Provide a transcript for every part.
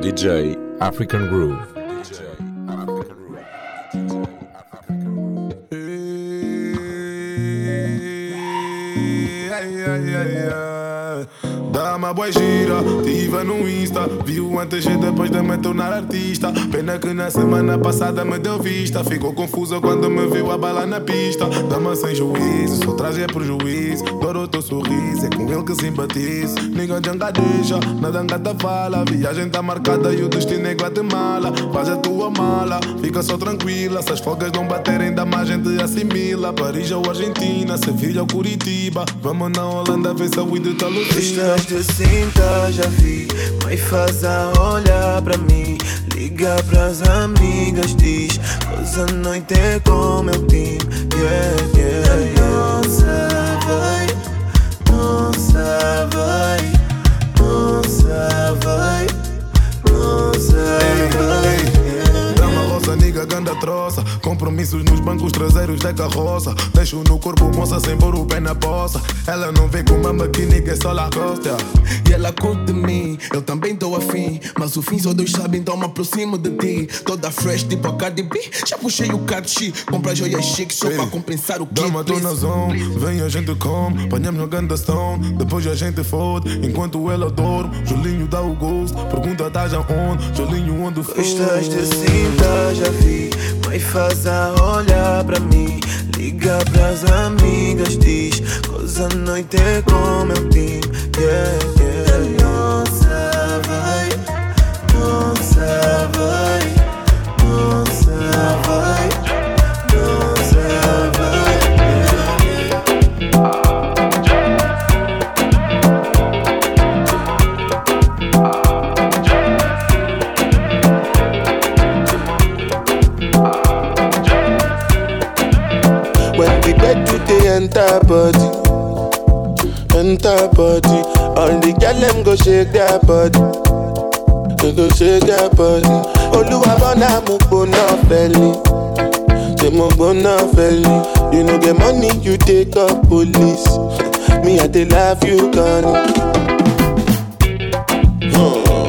DJ African Groove. DJ African Dá-me a boa gira, tive no Insta Viu antes e depois de me tornar artista Pena que na semana passada me deu vista Ficou confusa quando me viu a bala na pista Dama sem juízo, só traz é prejuízo teu sorriso, é com ele que simpatizo. Ninguém janga deixa, nada engata fala. Viagem tá marcada e o destino é Guatemala. Faz a tua mala, fica só tranquila. Se as folgas não baterem, dá mais gente assimila. Paris ou Argentina, Sevilha ou Curitiba. Vamos na Holanda ver se a weed tá lucida. Estás de cinta, já vi. Mãe faz a olhar pra mim. Liga pras amigas, diz Hoje a noite é com meu time Yeah, yeah, vai savai, não savai, não savai ganda troça. Compromissos nos bancos traseiros da carroça. Deixo no corpo moça sem pôr o pé na poça. Ela não vem com uma maquina que só la costa E ela curte de mim, eu também tô afim. Mas o fim só Deus sabe, então me aproximo de ti. Toda fresh, tipo a Cardi B. Já puxei o catchy, compra joias chique só Ei, pra compensar o kit. Dama, tô na zone, vem a gente come Panhamos no ganda stone, depois a gente fode Enquanto ela dorme, Julinho dá o gosto Pergunta tá já onde, Julinho onde foi Estás de cinta, já vi Mãe faz a olhar pra mim Liga pras amigas, diz Hoje a noite é com meu time Yeah, yeah. Nossa, vai Nossa, vai Nossa, vai enter body, enter body. All the girl them go shake their body, they go shake their body. Oluwa bona mo gbona feli, say mo gbona feli. You no get money, you take up police. Me I dey love you, Connie. ó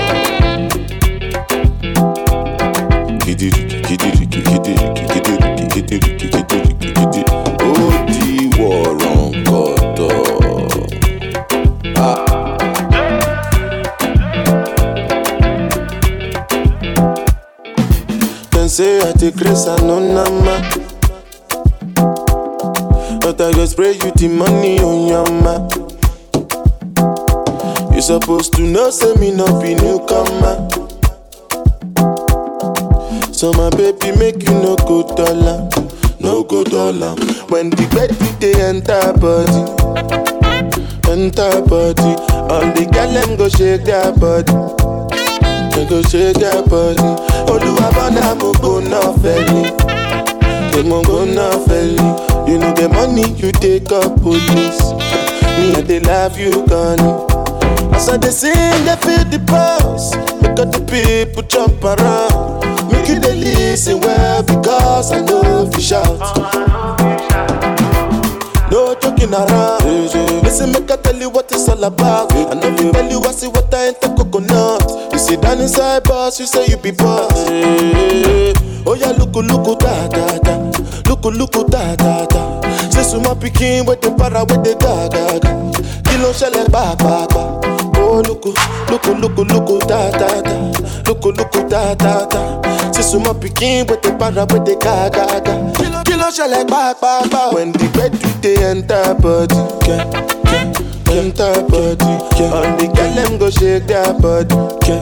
Dey craze and no. But I go spray you the money on your ma. You supposed to know say me no be newcomer. So my baby make you no go dollar, no go dollar. When the bed they enter body, enter body. All the girl them go shake their body, shake their body. Oluwa bona mo na feli, they mo na feli. You know the money you take up police. Me I dey love you, Connie. As I dey sing, they feel the pulse. Make all the people jump around. Make you dey listen well because I know if you shout. No joking around. Listen, make I tell you what it's all about. I know you tell you I see what I ain't coconut. Down inside boss, you say you be boss. Oh yeah, look, look, da da da. Look, look, da da da. Say suma pikin with the para with the ga ga ga. Kilo ṣẹlẹ̀ pàápàá. Oh look, look, look, look, da da da. Look, oh, look, da da da. Say suma pikin with the para with the ga ga ga. Kilo kilo ṣẹlẹ̀ pàápàá. When the bed they enter body, yeah, yeah, enter body. Yeah. All the girl them go shake their body, yeah,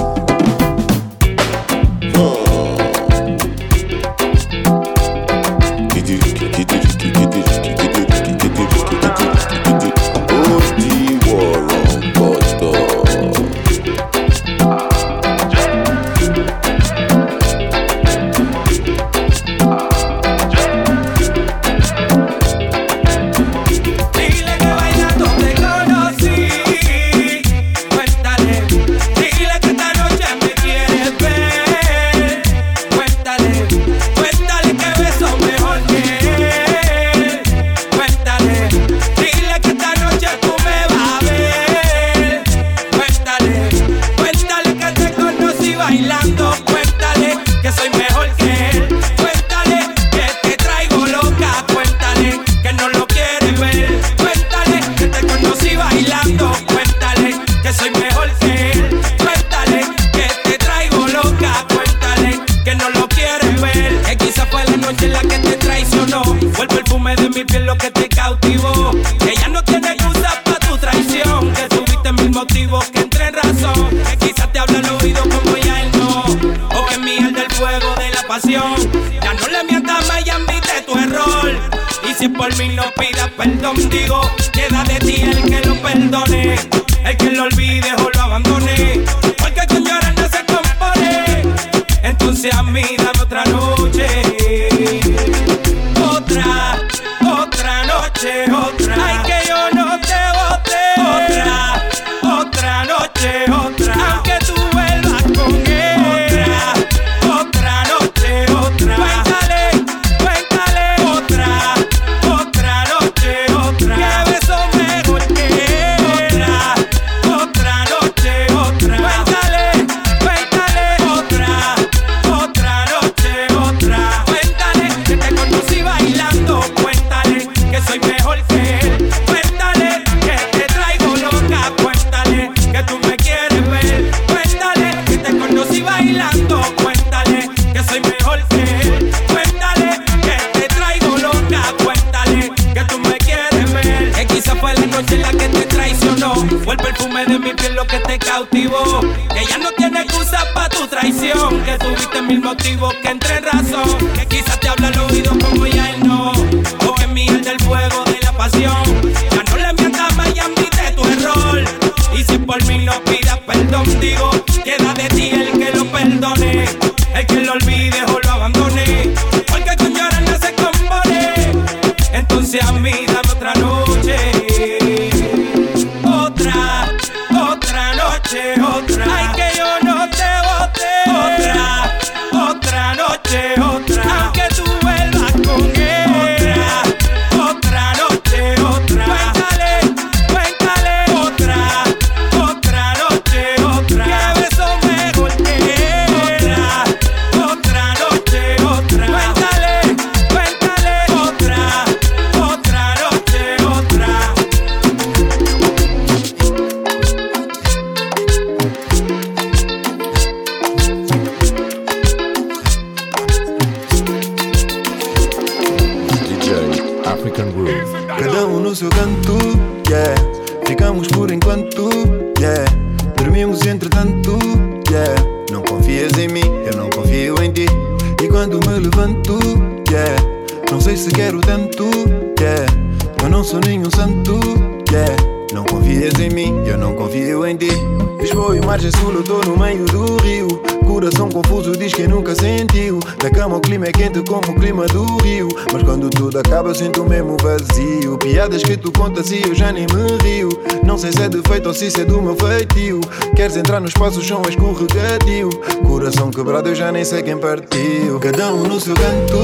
isso é do meu feitio. Queres entrar no espaço, o escorregadio. Coração quebrado, eu já nem sei quem partiu. Cada um no seu canto,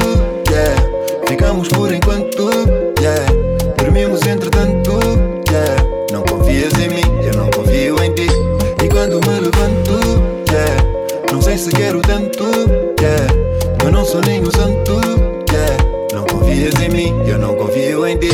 yeah. Ficamos por enquanto, yeah. Dormimos entretanto, yeah. Não confias em mim, eu não confio em ti. E quando me levanto, yeah. Não sei se quero tanto, yeah. Eu não sou nenhum santo, confias em mim, eu não confio em ti.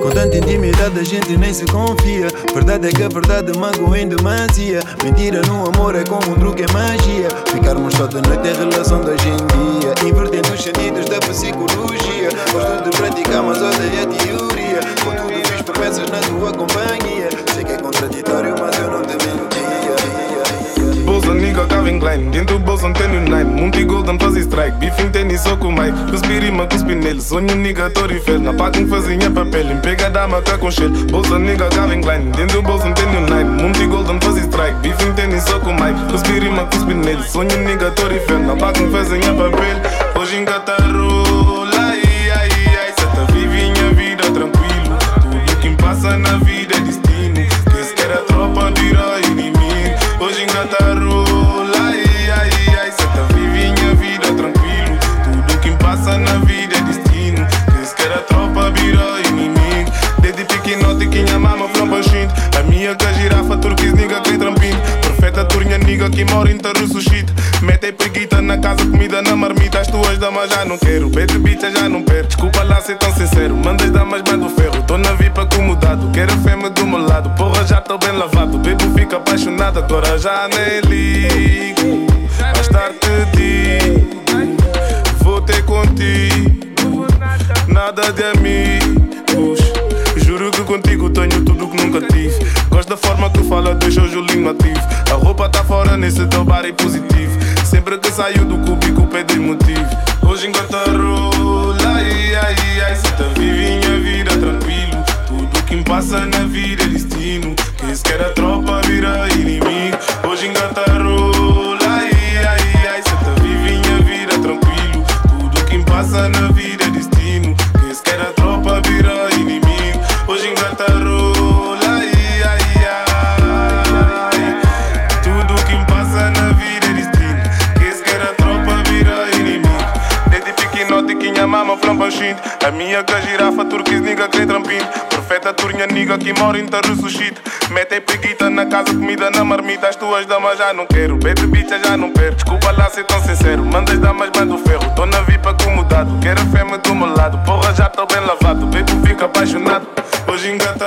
Com tanta intimidade a gente nem se confia. Verdade é que a verdade magoa em demasia. Mentira no amor é como um truque, é magia. Ficarmos só de noite é relação de hoje em dia. Invertendo os sentidos da psicologia. Gosto de praticar, mas odeio a teoria. Contudo, fiz promessas na tua companhia. Sei que é contraditório, mas nigga Calvin Klein Dentro do bolso antênio Nine. Monte Golden fazer strike. Bife tênis só com mai Cuspi rima, cuspi nele. Sonho nigga Torifel Na paga um fazinha papel Empega da maca com shell Bolsa nigga Calvin Klein Dentro do bolso antênio Nine. Monte Golden fazer strike. Bife tênis só com mai Cuspi rima, cuspi nele. Sonho nigga Torifel Na paga um fazinha papel. Hoje em Catarola nigga que mora em Tarusso shit Mete preguita na casa, comida na marmita. As tuas damas já não quero, bete bicha já não quero Desculpa lá ser tão sincero, mandas damas mando ferro. Tô na VIP acomodado, quero a fêmea do meu lado. Porra já tô bem lavado, bebo fica apaixonado. Agora já nem ligo, mais tarde te Vou ter contigo, nada de amigos. Juro que contigo tenho tudo que nunca tive forma que fala deixa o Julinho ativo. A roupa tá fora nesse teu bar e positivo. Sempre que saio do cubico pede motivo. Hoje enquanto rola, ai, ai, ai, se tá vivinha vida é tranquilo. Tudo que me passa na vida é destino. Quem se quer atrás que mora em ressuscita Mete preguita na casa, comida na marmita. As tuas damas já não quero, bebe bicha já não perco. Desculpa lá ser tão sincero, mandas damas mando ferro. Tô na VIP acomodado, quero fêmea do meu lado. Porra já tô bem lavado, bebo fica apaixonado. Hoje engata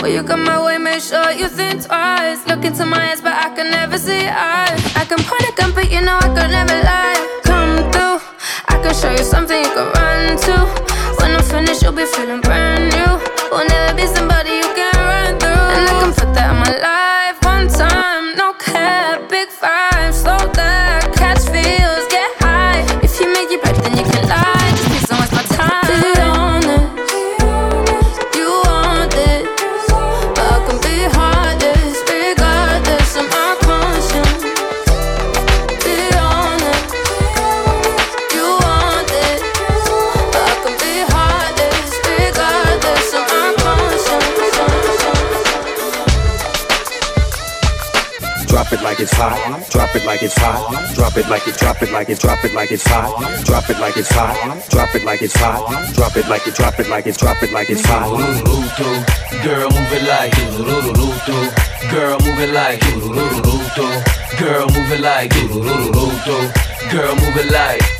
Before you come my way, make sure you think twice. Look into my eyes, but I can never see eyes. I can point a gun, but you know I could never lie. Come through, I can show you something you can run to. When I'm finished, you'll be feeling brand new. Will never be somebody you can like it's hot. Drop it like it's hot. Drop it like it, drop it like it, drop it like it's hot. Drop it like it's hot. Drop it like it's hot. Drop it like it, drop it like it's, drop it like it's hot. Girl, move it like Girl, move it like Girl, move it like Girl, move it like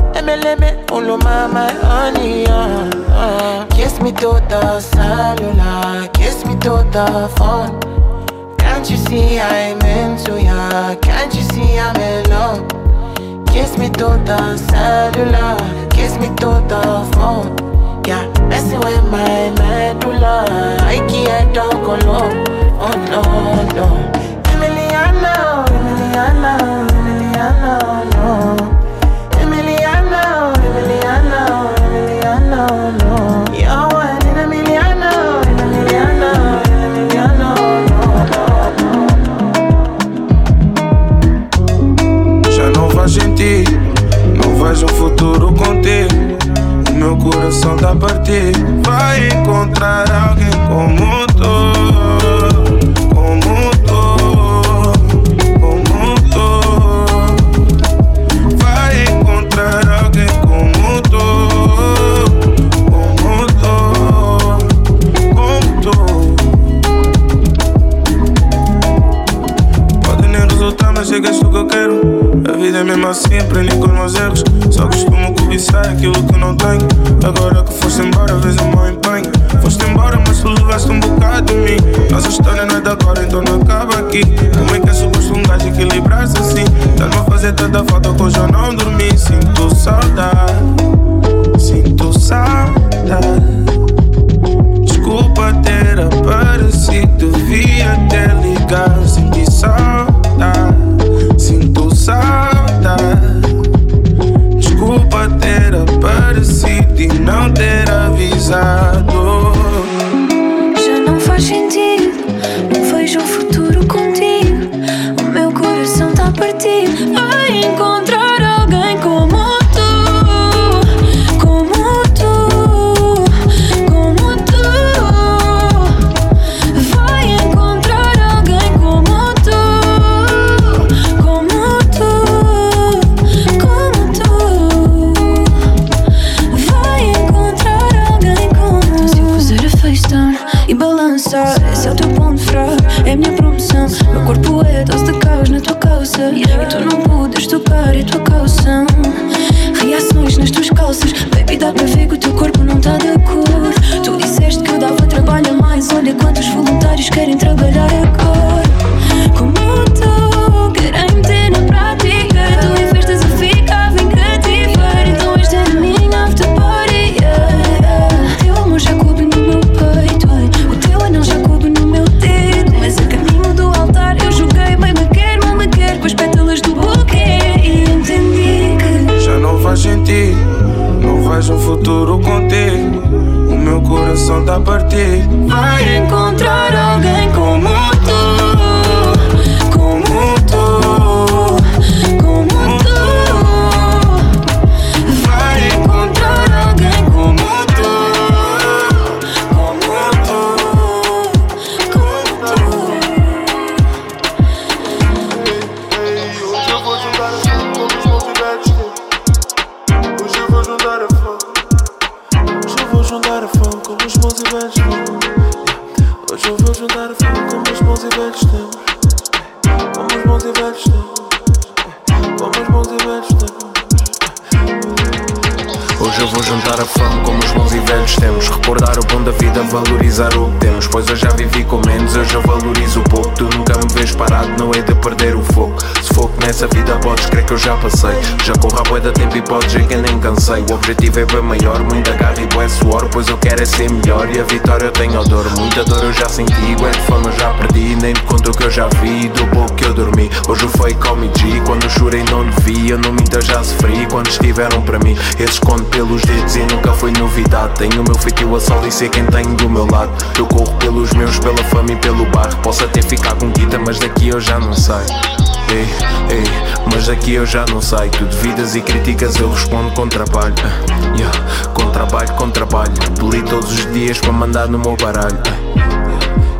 All my, my honey, uh, uh. Kiss me to the cellular, kiss me to the phone. Can't you see I'm into ya? Can't you see I'm in love? Kiss me to the cellular, kiss me to the phone. Yeah, messing with my medulla. I can't talk alone. Oh no, no. Emiliano, Emiliano, Emiliano, no. Já não vejo um futuro contigo. O meu coração tá a partir. Vai encontrar alguém como tu, assim, aprendi com os meus erros. Só costumo cobiçar aquilo que não tenho. Agora que foste embora, vês o meu empenho. Foste embora, mas tu levaste um bocado de mim. Nossa história não é de agora, então não acaba aqui. Como é que é suposto um gajo equilibrar-se assim? Estás-me a fazer tanta falta que hoje eu não dormi. Sinto saudade, sinto saudade. Desculpa ter aparecido, devia ter ligado. Senti saudade, sinto saudade. Desculpa ter aparecido A bué da tempo e podes ver que eu nem cansei. O objetivo é bem maior, muita garra e bué suor Pois eu quero é ser melhor. E a vitória eu tenho dor Muita dor eu já senti, bué de forma eu já perdi Nem te conto que eu já vi, do pouco que eu dormi Hoje foi come G, quando chorei não devia Eu não minto, eu já sofri, quando estiveram para mim Esses conto pelos dedos e nunca foi novidade. Tenho o meu feitio a sol e sei quem tenho do meu lado. Eu corro pelos meus, pela fama e pelo bairro Posso até ficar com guita, mas daqui eu já não sei Ei, ei, mas daqui eu já não sei Tu devidas e críticas eu respondo com trabalho. Ah, yeah, Com trabalho, com trabalho. Peli todos os dias para mandar no meu baralho. Ah,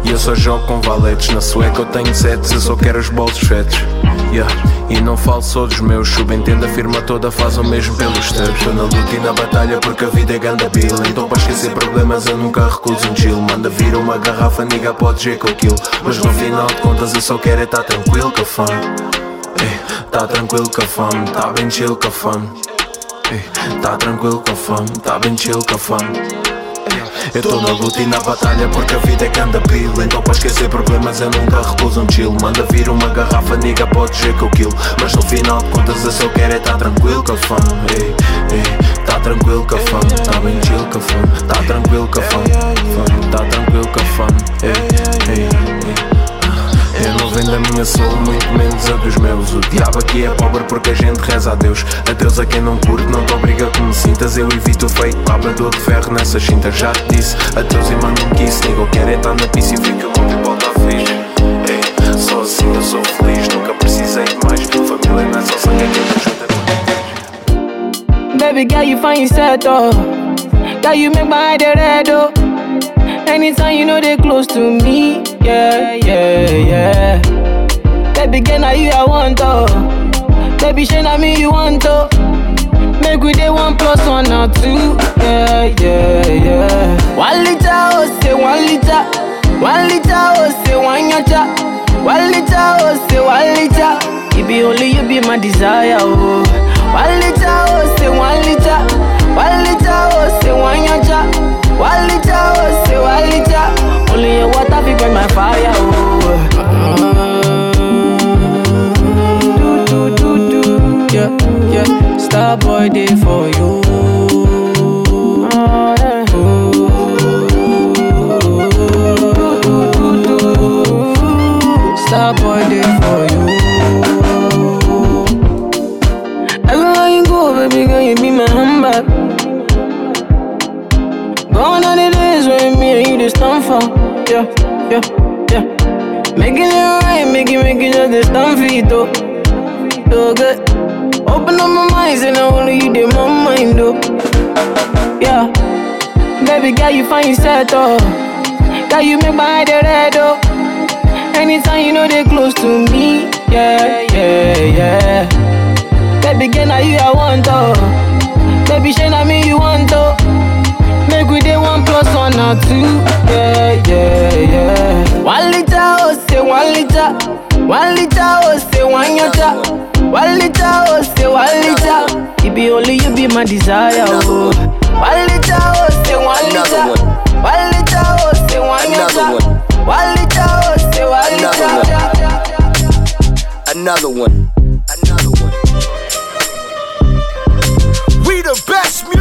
E eu só jogo com valetes Na sueca. Eu tenho sets, eu só quero os bolsos fetos. Yeah. E não falo só dos meus Subentendo a firma toda faz o mesmo pelos teus. Estou na luta e na batalha porque a vida é ganda pila Então para esquecer problemas eu nunca recuso um chill. Manda vir uma garrafa, niga pode ver com aquilo. Mas no final de contas eu só quero é estar tranquilo com a Ei, Tá tranquilo com a fome, tá bem chill com a fome. Tá tranquilo com a fome, tá bem chill com a fome Eu tô na luta e na batalha porque a vida é que anda pila Então para esquecer problemas eu nunca recuso um chill. Manda vir uma garrafa, nigga, pode ser que eu kill. Mas no final de contas eu só quero é tá tranquilo fã ei, ei, Tá tranquilo fã, tá bem chill fã Tá tranquilo fã, tá tranquilo com a fã ei, ei, ei. Eu não vendo a minha soul, muito menos a dos meus. O diabo aqui é pobre porque a gente reza a Deus. A Deus a quem não curte, não te obriga que me sintas. Eu evito o fake pabra, dou de ferro nessa cinta. Já te disse, a Deus e mando um kiss. Nigo, quero é estar na pista e fica louco e volta a fixe. Ei, só assim eu sou feliz, nunca precisei de mais. Família não é só sangue, é quem me ajuda. Baby girl, you find yourself oh. Girl, you make my head red oh. Anytime you know they close to me, yeah, yeah, yeah. Baby girl, now you I want oh. Baby, shey na me you want oh. Make we dey one plus one or two, yeah, yeah, yeah. One liter oh say one liter, one liter oh say one yacha, one liter oh say one liter. It be only you be my desire oh. One liter oh say one liter, one liter oh say one yacha. One liter, Fi burn my fire, oh. Do, do, do, do. Yeah, yeah. Star boy day for you. Oh, yeah. Star boy day for you. Making it right, making, making just the stand for it, though. So good. Open up my mind, and only you did my mind, though. Yeah. Baby girl, you find yourself, though. Girl, you make my head red, though. Anytime you know they close to me. Yeah, yeah, yeah. Baby girl, now you I want, though. Baby, shey na me you want, though. Make we dey one plus one or two. Yeah, yeah, yeah. One liter, oh, say one liter. One liter, oh, say one yacha. One liter, oh, say one liter. It be only you be my desire, oh. One liter, oh, say one liter. One liter, oh, say one yacha. One liter, oh, say one liter. Another one. Another one. We the best music.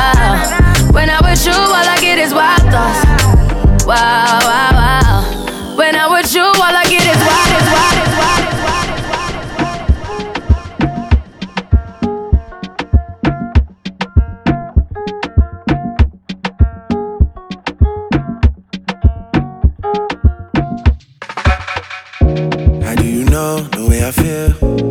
I feel.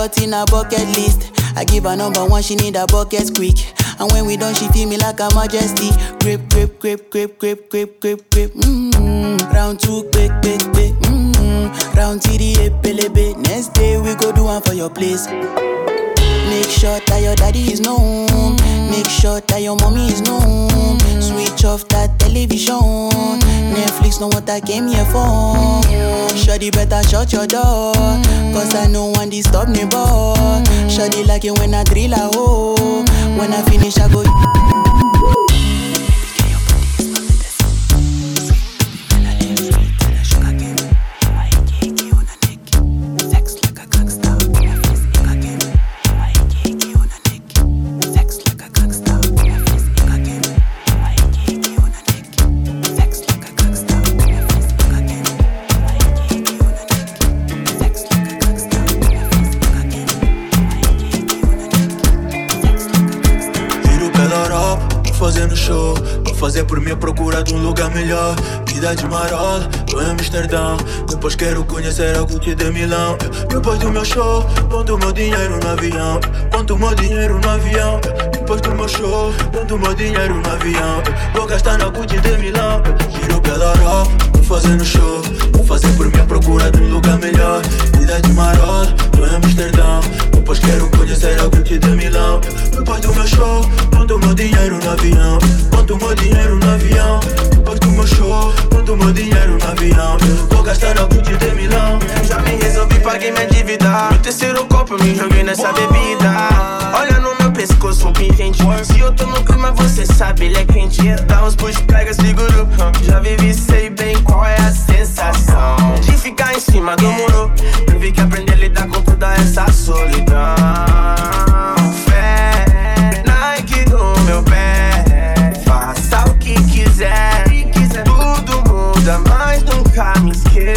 lot in a bucket list. I give her number one, she need a bucket quick. And when we done, she feel me like a majesty. Grip, grip, grip, grip, grip, grip, grip, grip. Mmm. Round two, quick, quick, quick. Mmm. Round three, the Next day we go do one for your place. Make sure that your daddy is known. Make sure that your mommy is known. Switch off that television. Netflix know what I came here for. Shawty better shut your door. Cause I know one disturb boy. Shawty like it when I drill a hole. When I finish, I go. Por mim a procura de um lugar melhor. Vida de marola, tô em Amsterdão. Depois quero conhecer a Gucci de Milão. Depois do meu show, ponto meu dinheiro no avião. Ponto meu dinheiro no avião. Depois do meu show, ponto meu dinheiro no avião. Vou gastar na Gucci de Milão. Viro o pé da Europa, fazendo show. Vou fazer por mim a procura de um lugar melhor. Vida de marola, tô em Amsterdão. Depois quero conhecer a Gucci de Milão. Depois do meu show, ponto o meu dinheiro no avião. Ponto o meu dinheiro no avião. Depois do meu show, ponto o meu dinheiro no avião. Vou gastar na Gucci de Milão. Já me resolvi, paguei minha dívida. No terceiro copo, me joguei nessa bebida. Olha no pescoço, um pingente. Se eu tô no clima, você sabe, ele é quente. Dá uns push, pega, seguro. Já vivi, sei bem qual é a sensação de ficar em cima do muro. Tive que aprender a lidar com toda essa solidão.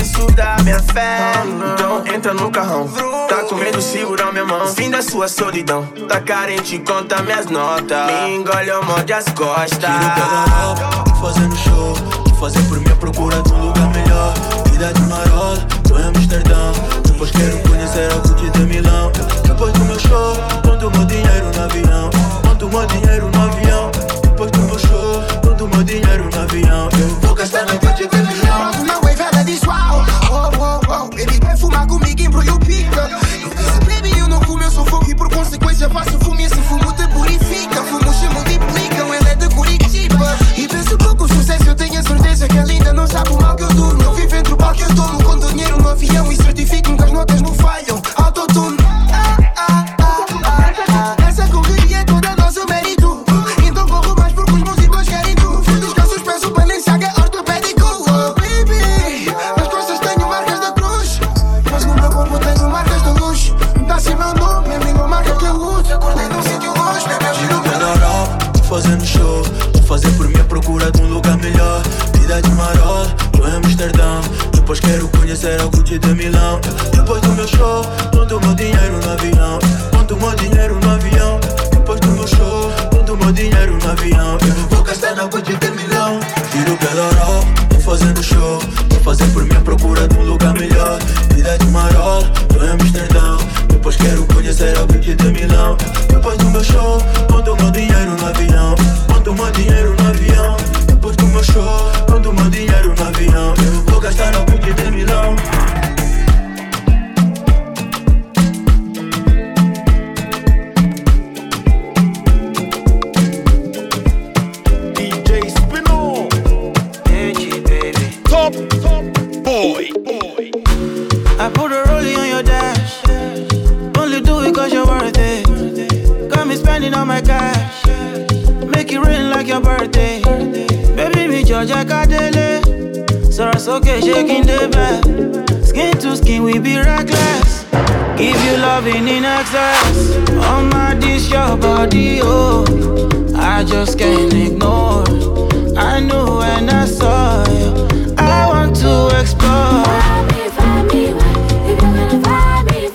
Esqueço da minha fé. Então entra no carrão. Tá com medo, segura minha mão. Fim da sua solidão. Tá carente, conta minhas notas. Me engole ou morde as costas. Tô fazendo show. Vou fazer por mim a procura de um lugar melhor. Vida de marola, tô em Amsterdão. Depois quero conhecer a Gucci de Milão. Depois do meu show, ponto o meu dinheiro no avião. Ponto o meu dinheiro no avião. Depois do meu show, ponto o meu dinheiro no avião. Eu vou gastar na Gucci de Milão. Give you loving in excess. Oh my, this your body, oh. I just can't ignore. I knew when I saw you. I want to explore.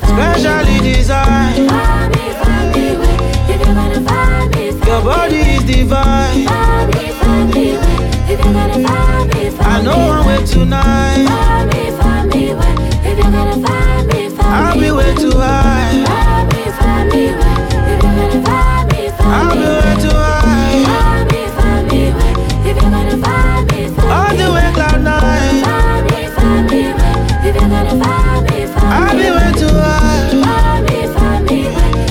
Specially designed. Your body is divine. I know I'm way tonight. I'll be. If you're gonna find me, find me. I'll be way too high. If you gonna find me, find me. All the. Find me, find me. If you gonna find me, find me. I'll be way too high.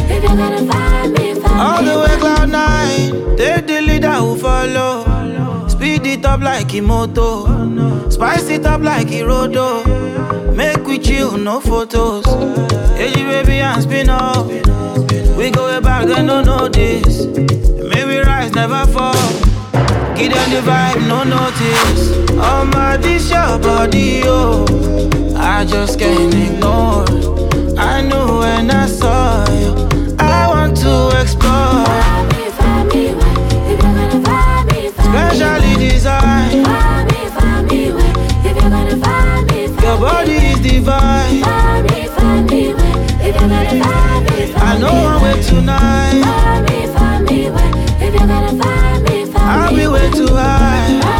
If you gonna find me, find me. All the. Take the leader who follow. Speed it up like a moto. Oh, no. Spice it up like a Make we chill, no photos. Hey, baby, and spin off. We go way back, they don't know this. Maybe rise, never fall. Give them the vibe, no notice. Oh my, this your body, oh. I just can't ignore. I knew when I saw you. I want to explore. I know I'm way tonight. I'll be way too high.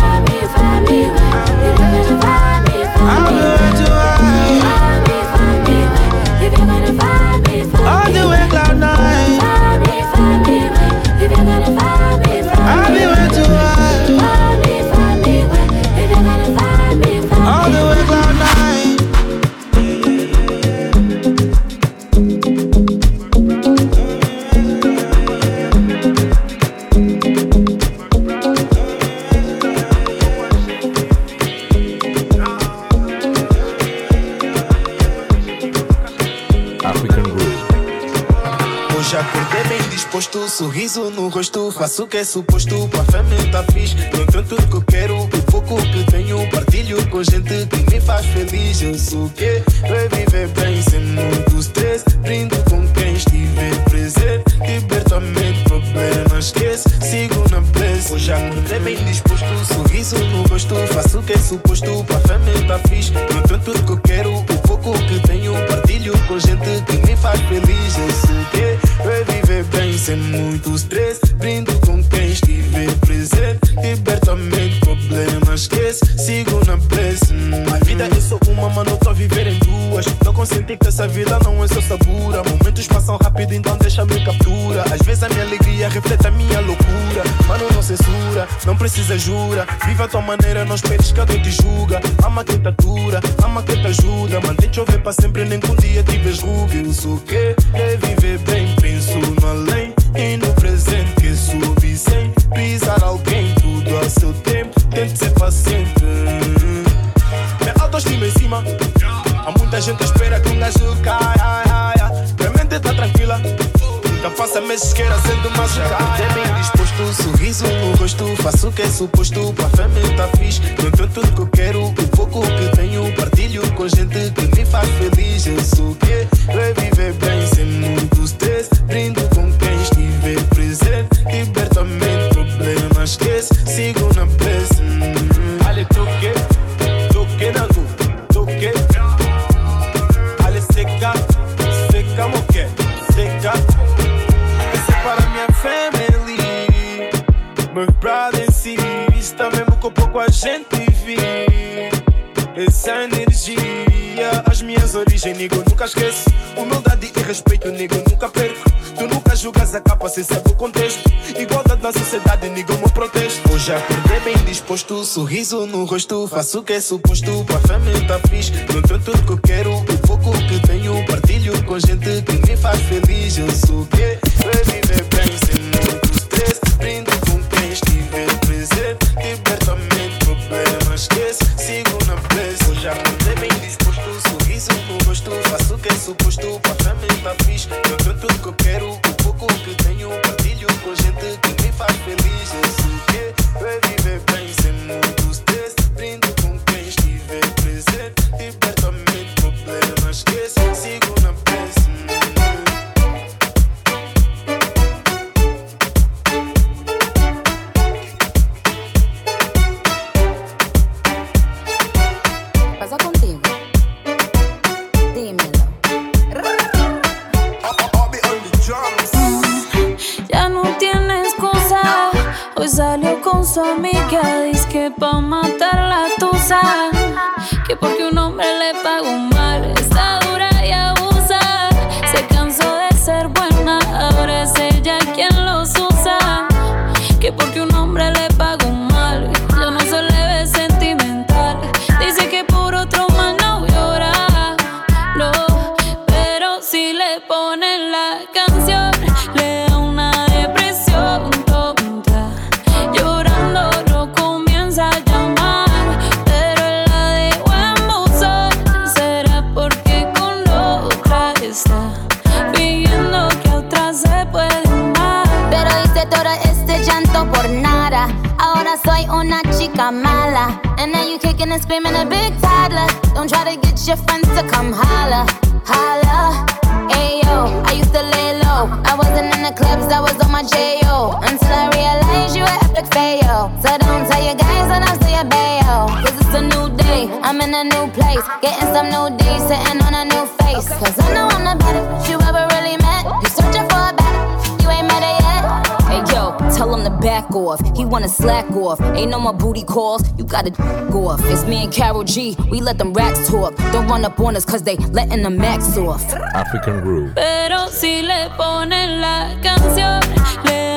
Acordei bem disposto, sorriso no rosto. Faço o que é suposto, pra fé me tá fixe. Não tenho tudo que quero, o pouco que tenho. Partilho com gente que me faz feliz. Eu sou o quê? Vai viver bem sem muito stress. Brindo com quem estiver presente. Liberto a mente, problema esquece. Sigo na pressa. Hoje acordei bem disposto, sorriso no rosto. Faço o que é suposto, pra fé me tá fixe. Não tenho tudo que quero, o pouco que tenho. Partilho com gente que me faz feliz. Eu sou o quê? Vai viver bem sem muito stress. Brindo com quem estiver presente. Liberto a mente, problema esquece. Sigo na pressa. A vida é só uma, mano, tô a viver em duas. Não consenti que essa vida não é só sabura. Momentos passam rápido, então deixa-me captura. Às vezes a minha alegria reflete a minha loucura. Mano, não censura, não precisa jura. Viva a tua maneira, não esperes que alguém te julga. Ama quem te atura, ama quem te ajuda. Mantém chover para sempre, nem que um dia tiveres ruga. Eu sou o quê? É viver bem, penso no além. E no presente paciente. Minha autoestima em cima. Há muita gente à espera que um gajo caia. Minha mente tá tranquila. Nunca passa meses queira sendo machucado. É bem disposto, sorriso no rosto. Faço o que é suposto, pra fé me tá fixe. Tenho tudo que eu quero, o pouco que tenho. Partilho com gente que me faz feliz. Eu sou o quê? Vai viver bem sem muito stress. Brindo com quem estiver presente. Liberta a mente, problema esquece. Sigo na pressa. Gente vive. Essa energia, as minhas origens, nego, nunca esqueço. Humildade e respeito, nego, nunca perco. Tu nunca julgas a capa sem saber o contexto. Igualdade na sociedade, nego, me protesto. Hoje acordei bem disposto, sorriso no rosto. Faço o que é suposto, pra fé me tá fixe. Não tenho tudo que eu quero, o pouco que tenho. Partilho com gente que me faz feliz. Eu sou o quê? Vai viver off. He wanna slack off. Ain't no more booty calls. You gotta go off. It's me and Karol G. We let them racks talk. Don't run up on us cause they letting the max off. African groove. Pero si le ponen la canción, le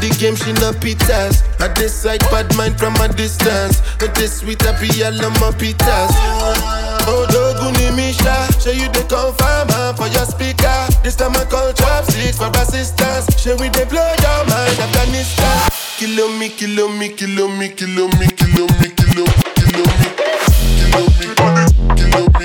the game, she not pitas. I decide bad mind from a distance. But this sweet, I be all of my pitas. Oh, Doguni Misha, show you the confirmer for your speaker. This time I call chopsticks for assistance. Show we they blow your mind, Afghanistan. Kilo me, kill me, kilo me, kilo me, kill me, kilo me, kilo me, kill me, kilo me, kilo me.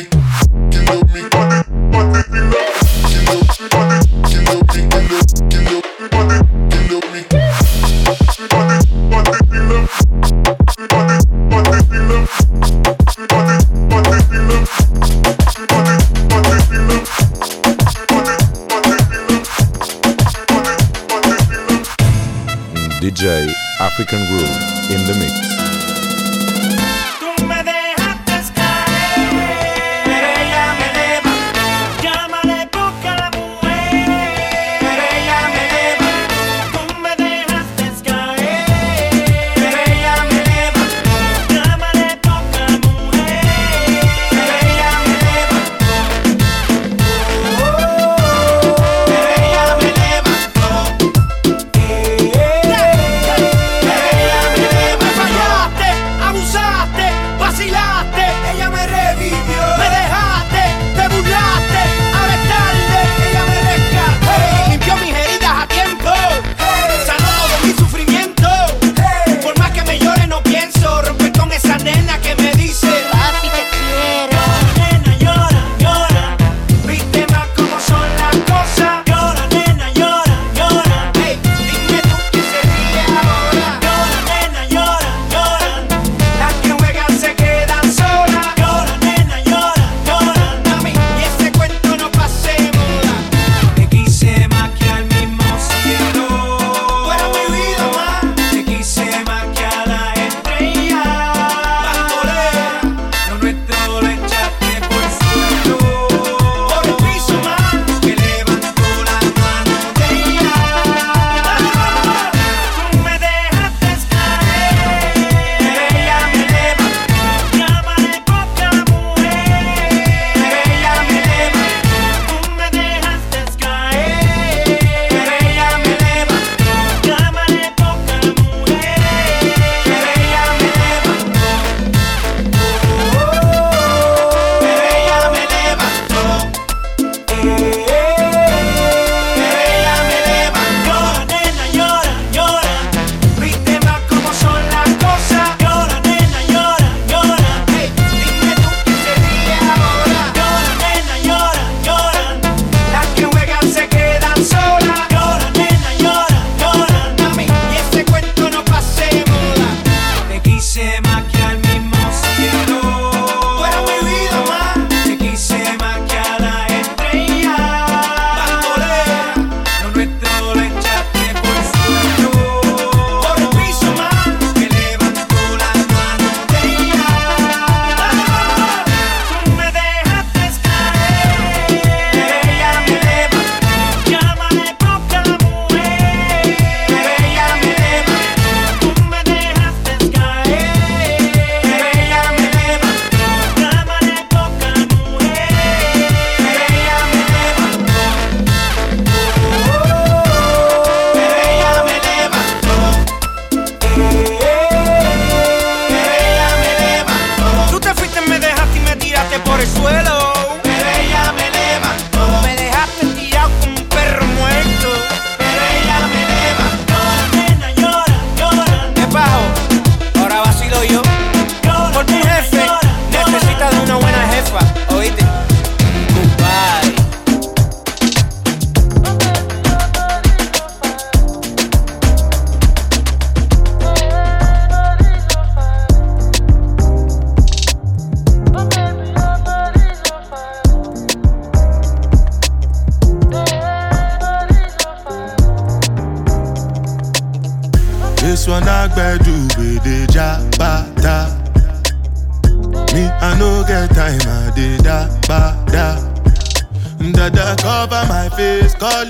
African Groove.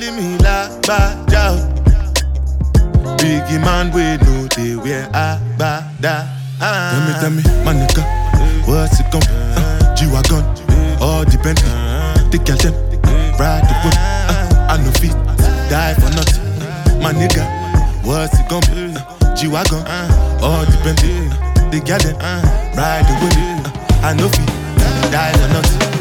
Calling me la ba da. Biggie man, we know they wear a ba da. Tell me, tell me, my nigga, what's it be? Uh, G-Wagon, all the Bentley, the girl them, ride the whip. Uh, I no fit, die for nothing. My nigga, what's it be? Uh, G-Wagon, all the Bentley, the girl them, ride the whip. Uh, I no fit, die for nothing.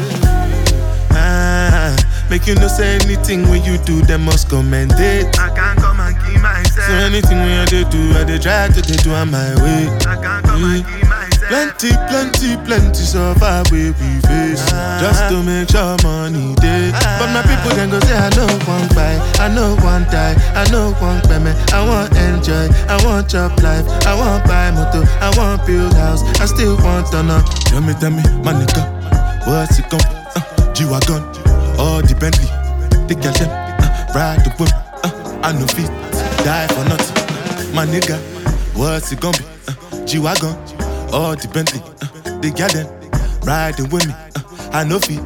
Ah, make you no say anything when you do, them must commend it. I can't come and keep myself. So anything when I do, I dey try to dey do on my way. I can't come and keep myself. Plenty, plenty, plenty suffer we we face Just to make sure money day But my people then go say I know one buy, I know one die, I know one payment I want enjoy, I want chop life. I want buy motor, I want build house. I still want to know Tell me, tell me, my nigga What's it gon' be? Uh, G-Wagon, all the Bentley The girl them, uh, ride the whip uh, I know fit, die for nothing My nigga, what's it gonna be? Uh, G-Wagon, all the Bentley uh, The girl them, riding with me uh, I know fit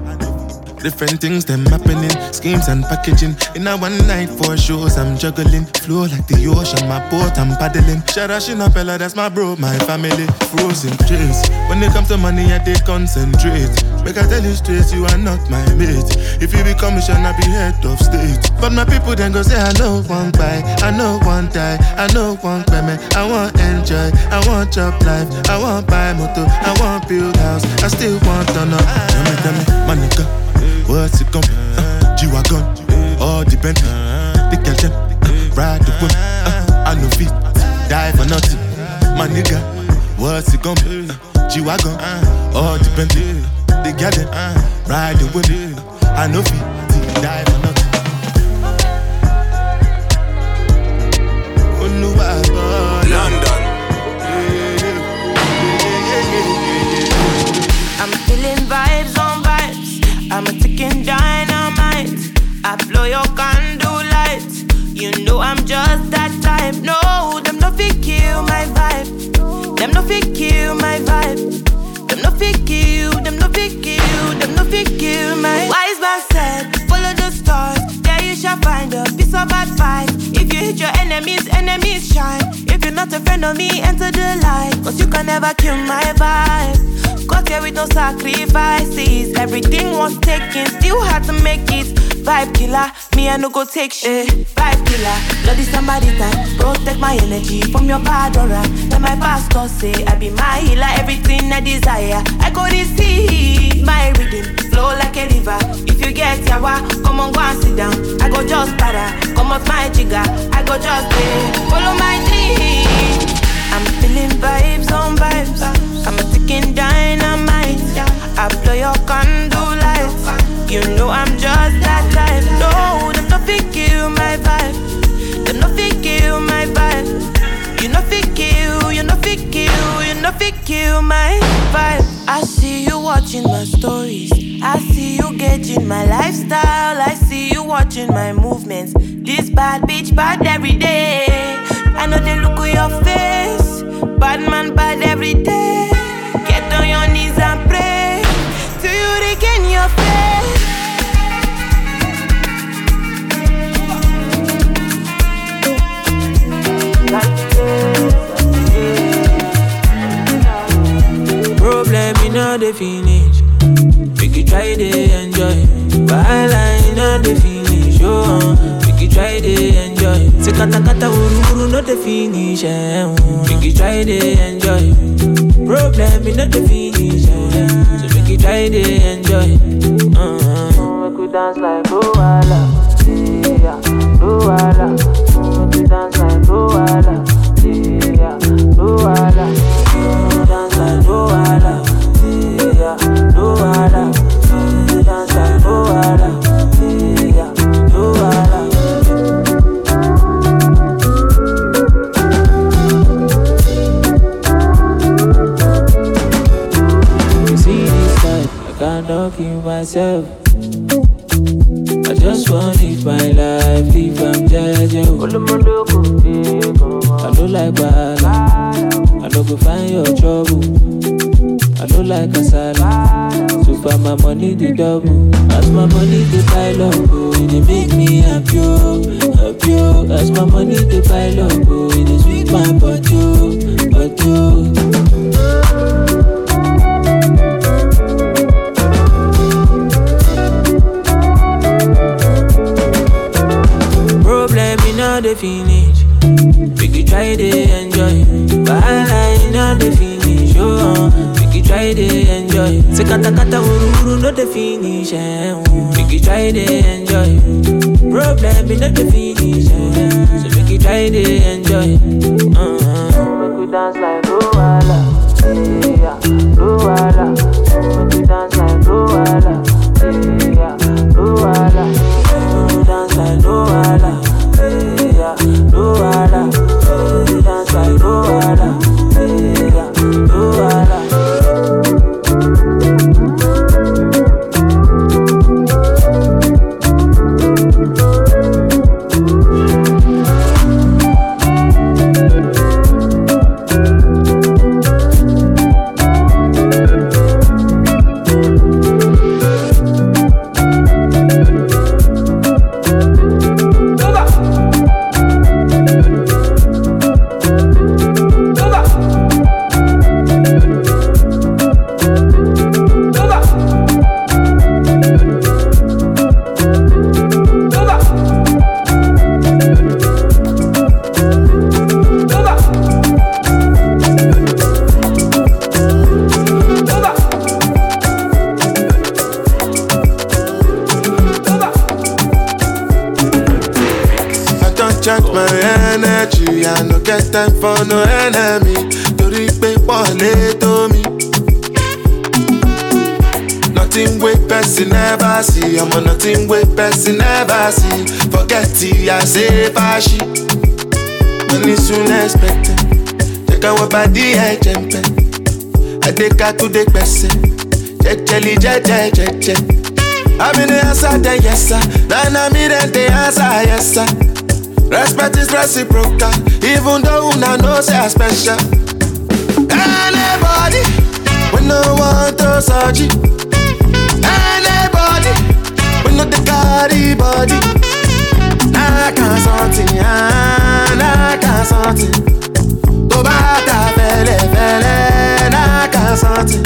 Different things them happening, schemes and packaging. In a one night for shows, I'm juggling. Flow like the ocean, my boat, I'm paddling. Sharashi Bella, that's my bro, my family. Frozen trace. When it comes to money, I they concentrate. Make I tell you straight, you are not my mate. If you be commissioner, be head of state. But my people then go say, I know one buy, I know one die, I know one payment. I want enjoy, I want chop life, I want buy motor, I want build house, I still want to know. Tell me, tell me, my nigga. What's it gon' be? Uh, G-Wagon, all Bentley, the girl them, uh, ride the whip. Uh, I know fit, die for nothing. My nigga, what's it gon' be? Uh, G-Wagon, all Bentley, the girl them, uh, ride the whip. Uh, I know fit, die for nothing. London. I'm feeling vibes on vibes. I'm a ticking dynamite. I blow your candle lights. You know I'm just that type. No, them no fit kill my vibe. Them no fit kill my vibe. Them no fit kill. Them no fit kill. Them no fit kill my. Wise man said, follow the stars. There you shall find a piece of advice. If you hit your enemies, enemies shine. If you're not a friend of me, enter the light. Cause you can never kill my vibe. Got here with no sacrifices. Everything was taken, still had to make it. Vibe killer, me I no go take shit. Vibe killer, bloody somebody time. Protect my energy from your bad aura. Then my pastor say I be my healer, everything I desire. I go receive my rhythm, flow like a river. If you get yawa, come on go and sit down. I go just para, come off my jigger. I go just pay, follow my dream. Feeling vibes on vibes. I'm a ticking dynamite. I blow your candle lights. You know I'm just that type. No, them no kill my vibe. Them no kill my vibe. You no kill, you no kill, you no kill my vibe. I see you watching my stories. I see you gauging my lifestyle. I see you watching my movements. This bad bitch bad every day. I know they look at your face. Bad man bad every day. Get on your knees and pray. Till you regain your faith. Problem in all the finish. Make you try to enjoy. While I know the finish. Oh, make you try to enjoy. Say kata kata uru uru no the finish. Eh, uh, make you try to enjoy. Problem in all the finish. Eh, so make you try to enjoy. Uh-huh. Make you dance like Luala. Yeah, Luala. Make you dance like Luala. Yeah, Luala. Time for no enemy. Torí pé pọ̀lẹ́ tó mi. Nothing wey person never see, ọmọ nothing wey person never see. Forget it, I say fàṣì. Money soon expected, jẹ́ káwọn bá dí ẹ̀jẹ̀ ń pẹ́. Adékakúdé gbẹ̀sẹ̀, jẹ́jẹ́lì jẹ́jẹ́ jẹ́jẹ́. In the answer, then yes sir. Then I'm in the answer, yes sir. Respect is reciprocal, even though una know say I special. Anybody, we no want to search it. Anybody, we no the carry body. Nah, can't something, nah, can't something. Tó bá ta fẹ́lẹ́ eh, fẹ́lẹ́, eh, nah, can't something.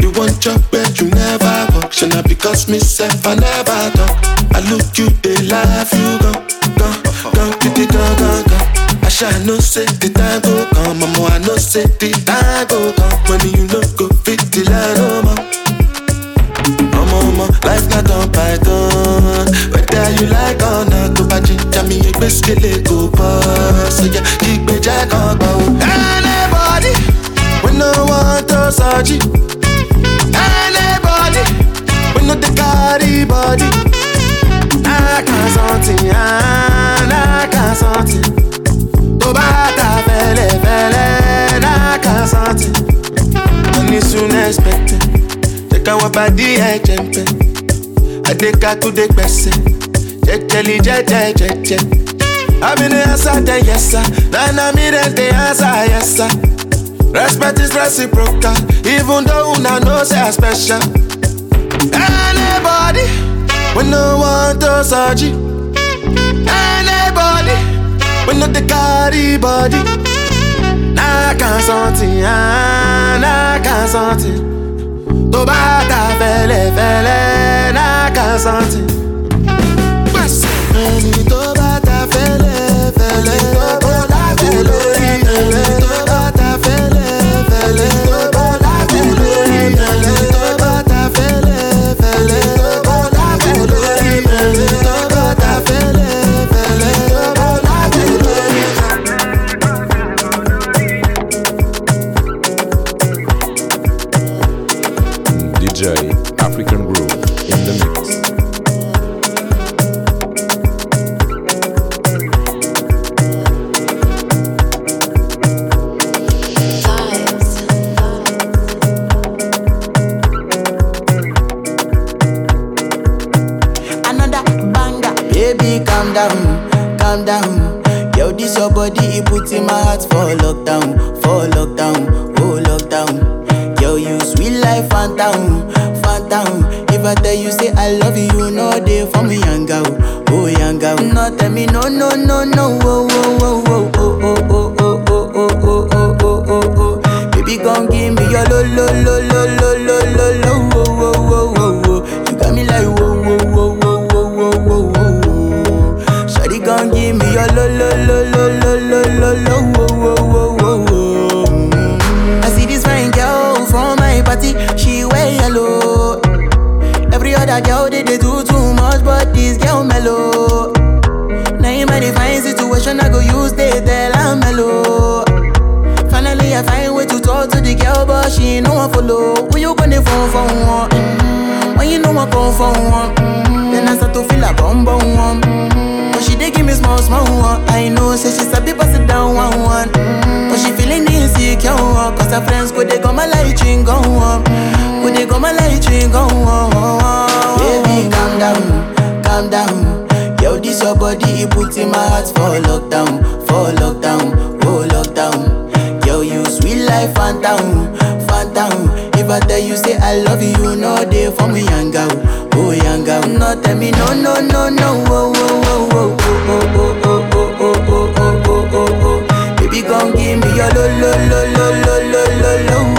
You want job where you never shall not because me self I never done. I look you, they laugh, you go, go, go, go, go, go, go. I shall no say the time go come, mama, I know say the time go come. When you no go fit the line, no more. Mama, life not on python. Whether you like or not, ginger me a biscuit, go boss. So yeah, keep me jack on bow. Anybody, we no want to it. Anybody, we no the carry body. I can't something, I can't something. Tó bá ta fẹ́lẹ́ fẹ́lẹ́, I can't something. Money soon expected, jẹ́ káwọn bá dí ẹ̀jẹ̀ ń pẹ́. Adékakúdé gbẹ̀sẹ̀, jẹ́jẹ́lì jẹ́jẹ́ jẹ́jẹ́. I'm in the answer, then yes sir. Then I'm in the answer, yes sir. Respect is reciprocal, even though una know say I special. Anybody, we no want to search it. Anybody, we no the carry body. Nah, can't something, ah, nah, can't something. Tó bá ta fẹ́lẹ́ fẹ́lẹ́, nah, can't your body, it puts in my heart for lockdown, for lockdown, oh lockdown. Yo, you sweet life, phantom, phantom. If I tell you say I love you, you know they for me, girl, oh young. No, tell me no, no, no, no, oh, oh, oh, oh, oh, oh, oh, oh, oh, oh, oh, oh, oh, oh. Baby, gon' give me your lo, lo, lo, lo, lo, lo, lo, lo,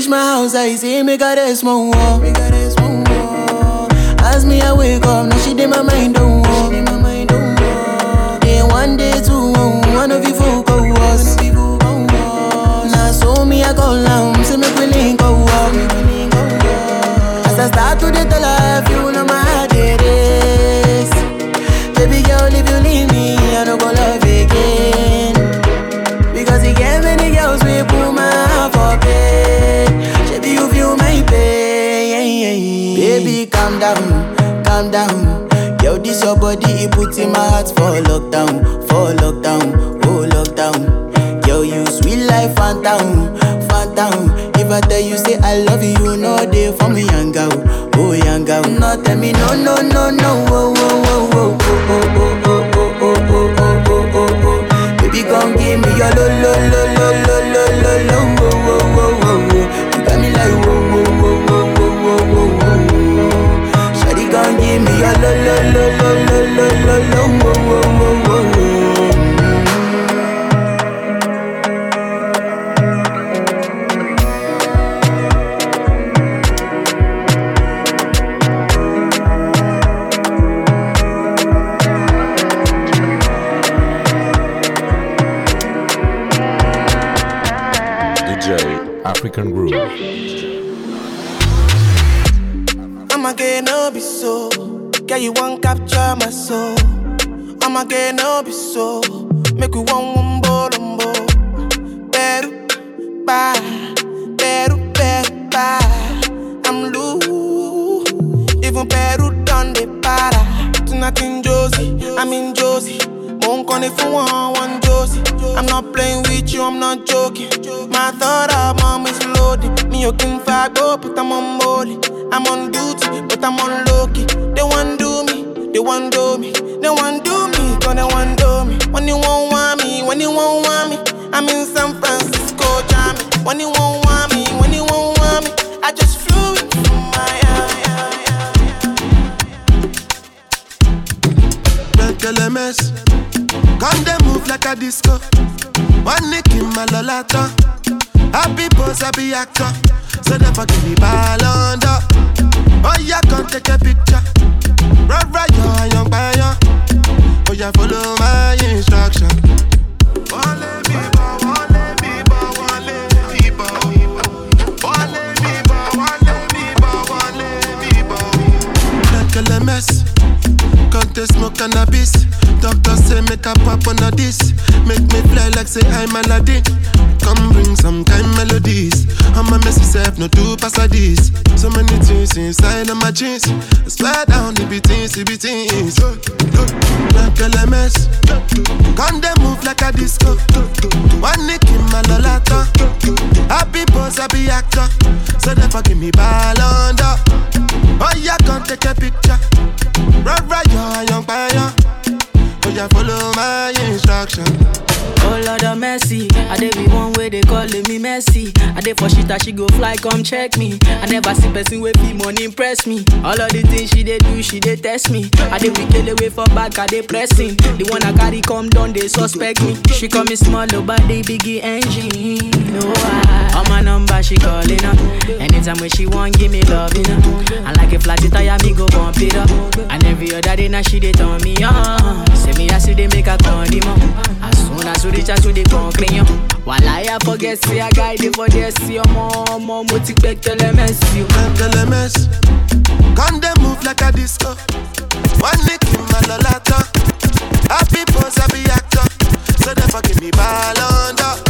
reach my house, I see me got a small wall. Me got a small wall. As me I wake up, now she did my mind don't walk. Then one day two, oh, oh. one of you folk go was. Now so me I go down, say me we link go. As I start to the tell her, you know my down, calm down. Yo, this your body, it puts in my heart for lockdown, for lockdown, oh lockdown. Yo, you sweet life, phantom, phantom. If I tell you say I love you, you know they for me, young girl, oh young girl. No, tell me no, no, no, no, oh, oh, oh, oh, oh, oh, oh, oh, oh, oh, oh, oh, oh, oh, oh. Baby, gon' give me your lo lo lo lo lo lo lo lo give me a lo lo lo. You want capture my soul. I'ma get no be so. Make you want one bolombo. Beru, bye. Beru, beru, bye. I'm loose. Even Peru done the para. Tonight in Josie, I'm in Josie. Won't call it for one, one Josie. I'm not playing with you, I'm not joking. My thought of mom is loaded. Me, you can fight, go, but I'm on molly. I'm on duty, but I'm on low key. They want do they want do me, they want do me, cause they want do me. When you won't want me, when you won't want me, I'm in San Francisco, jamming. When you won't want me, when you won't want me, I just flew in from Miami. LMS. Come they move like a disco. One nick in my lolata. Happy pose, happy actor. So never give me ball under. Oh yeah, come take a picture. Run right, yo, young buyer. Oh yeah, follow my instruction. Wale bibo, wale bibo, Come to smoke cannabis. Doctor say make a pop on a this. Make me fly like say I'm Aladdin. Come bring some kind melodies. I'm a messy self, no two pass like this. So many things inside of my jeans. I swear down the beatings, the beatings. Like LMS. Come they move like a disco. One nick in my lolata. Happy boss, happy actor. So therefore give me ball under. Oh yeah, come take a picture. Right, right, yo, young fire. Oh yeah, follow my instruction. Oh Lord of mercy, I dey be one way they calling me messy. I dey for shit that she go fly, come check me. I never see person with be money impress me. All of the things she dey do, she dey test me. I dey wicked away for back, I dey pressing. The one I carry come down, they suspect me. She call me small, oh, but they biggie engine. No, I, on my number she calling up. Anytime when she want, give me love, you know. I like a Other day now she dey turn me on. Say me I see they make a condiment. As soon as we reach out to the concrete, while I forget see a guy dey for there see your mom, mom, mo ti pẹ́ tẹ́lẹ̀ mẹ́sì. LMS. Come they move like a disco. One nick in my lolata. Happy boss, happy actor. So therefore give me ball under.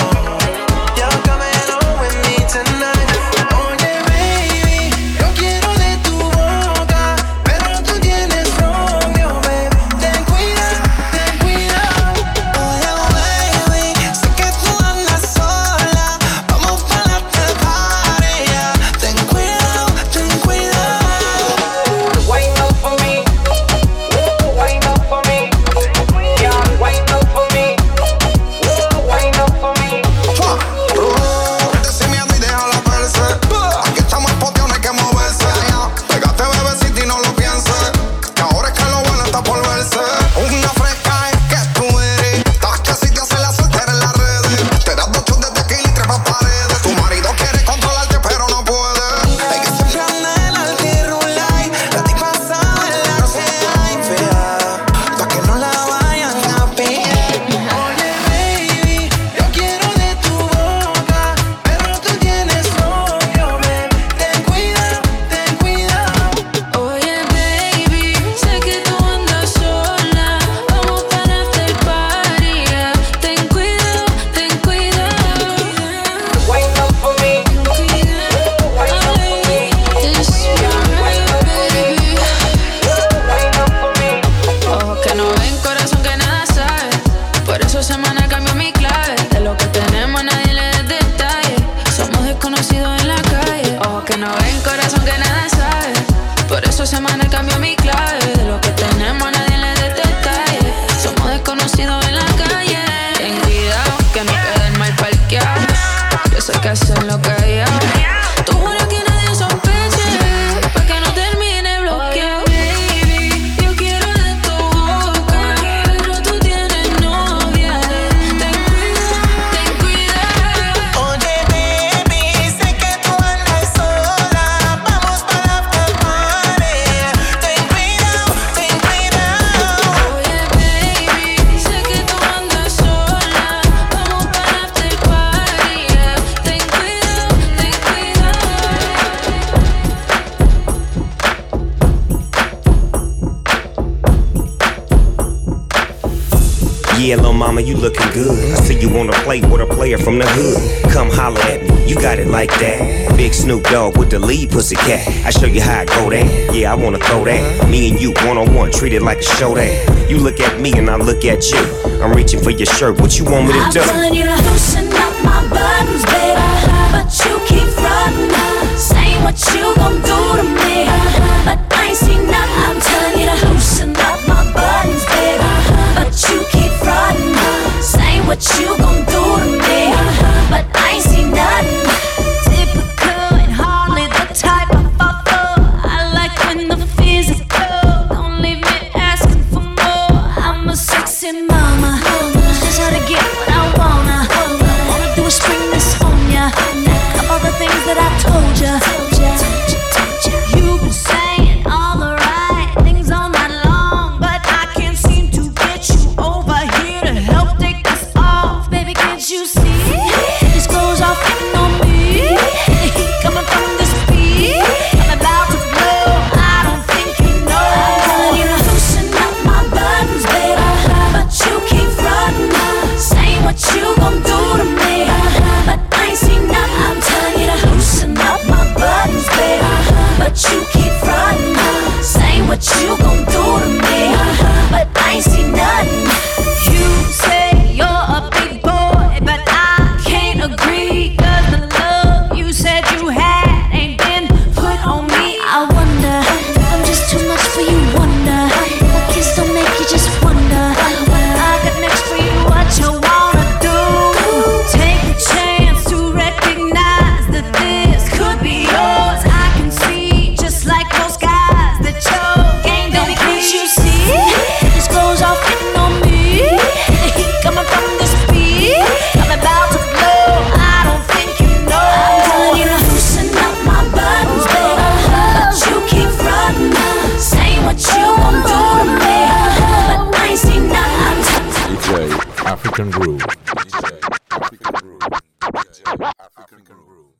I go there. Yeah, I wanna throw that. Me and you, one on one, treated like a show that. You look at me and I look at you. I'm reaching for your shirt, what you want me to I do? I want you to loosen up my buttons, baby. But you keep running. Say what you gon' do to me. But I ain't seen nothing. I'm telling you to loosen up my buttons, baby. But you keep running. Say what you gon' do to me. But I ain't seen nothing.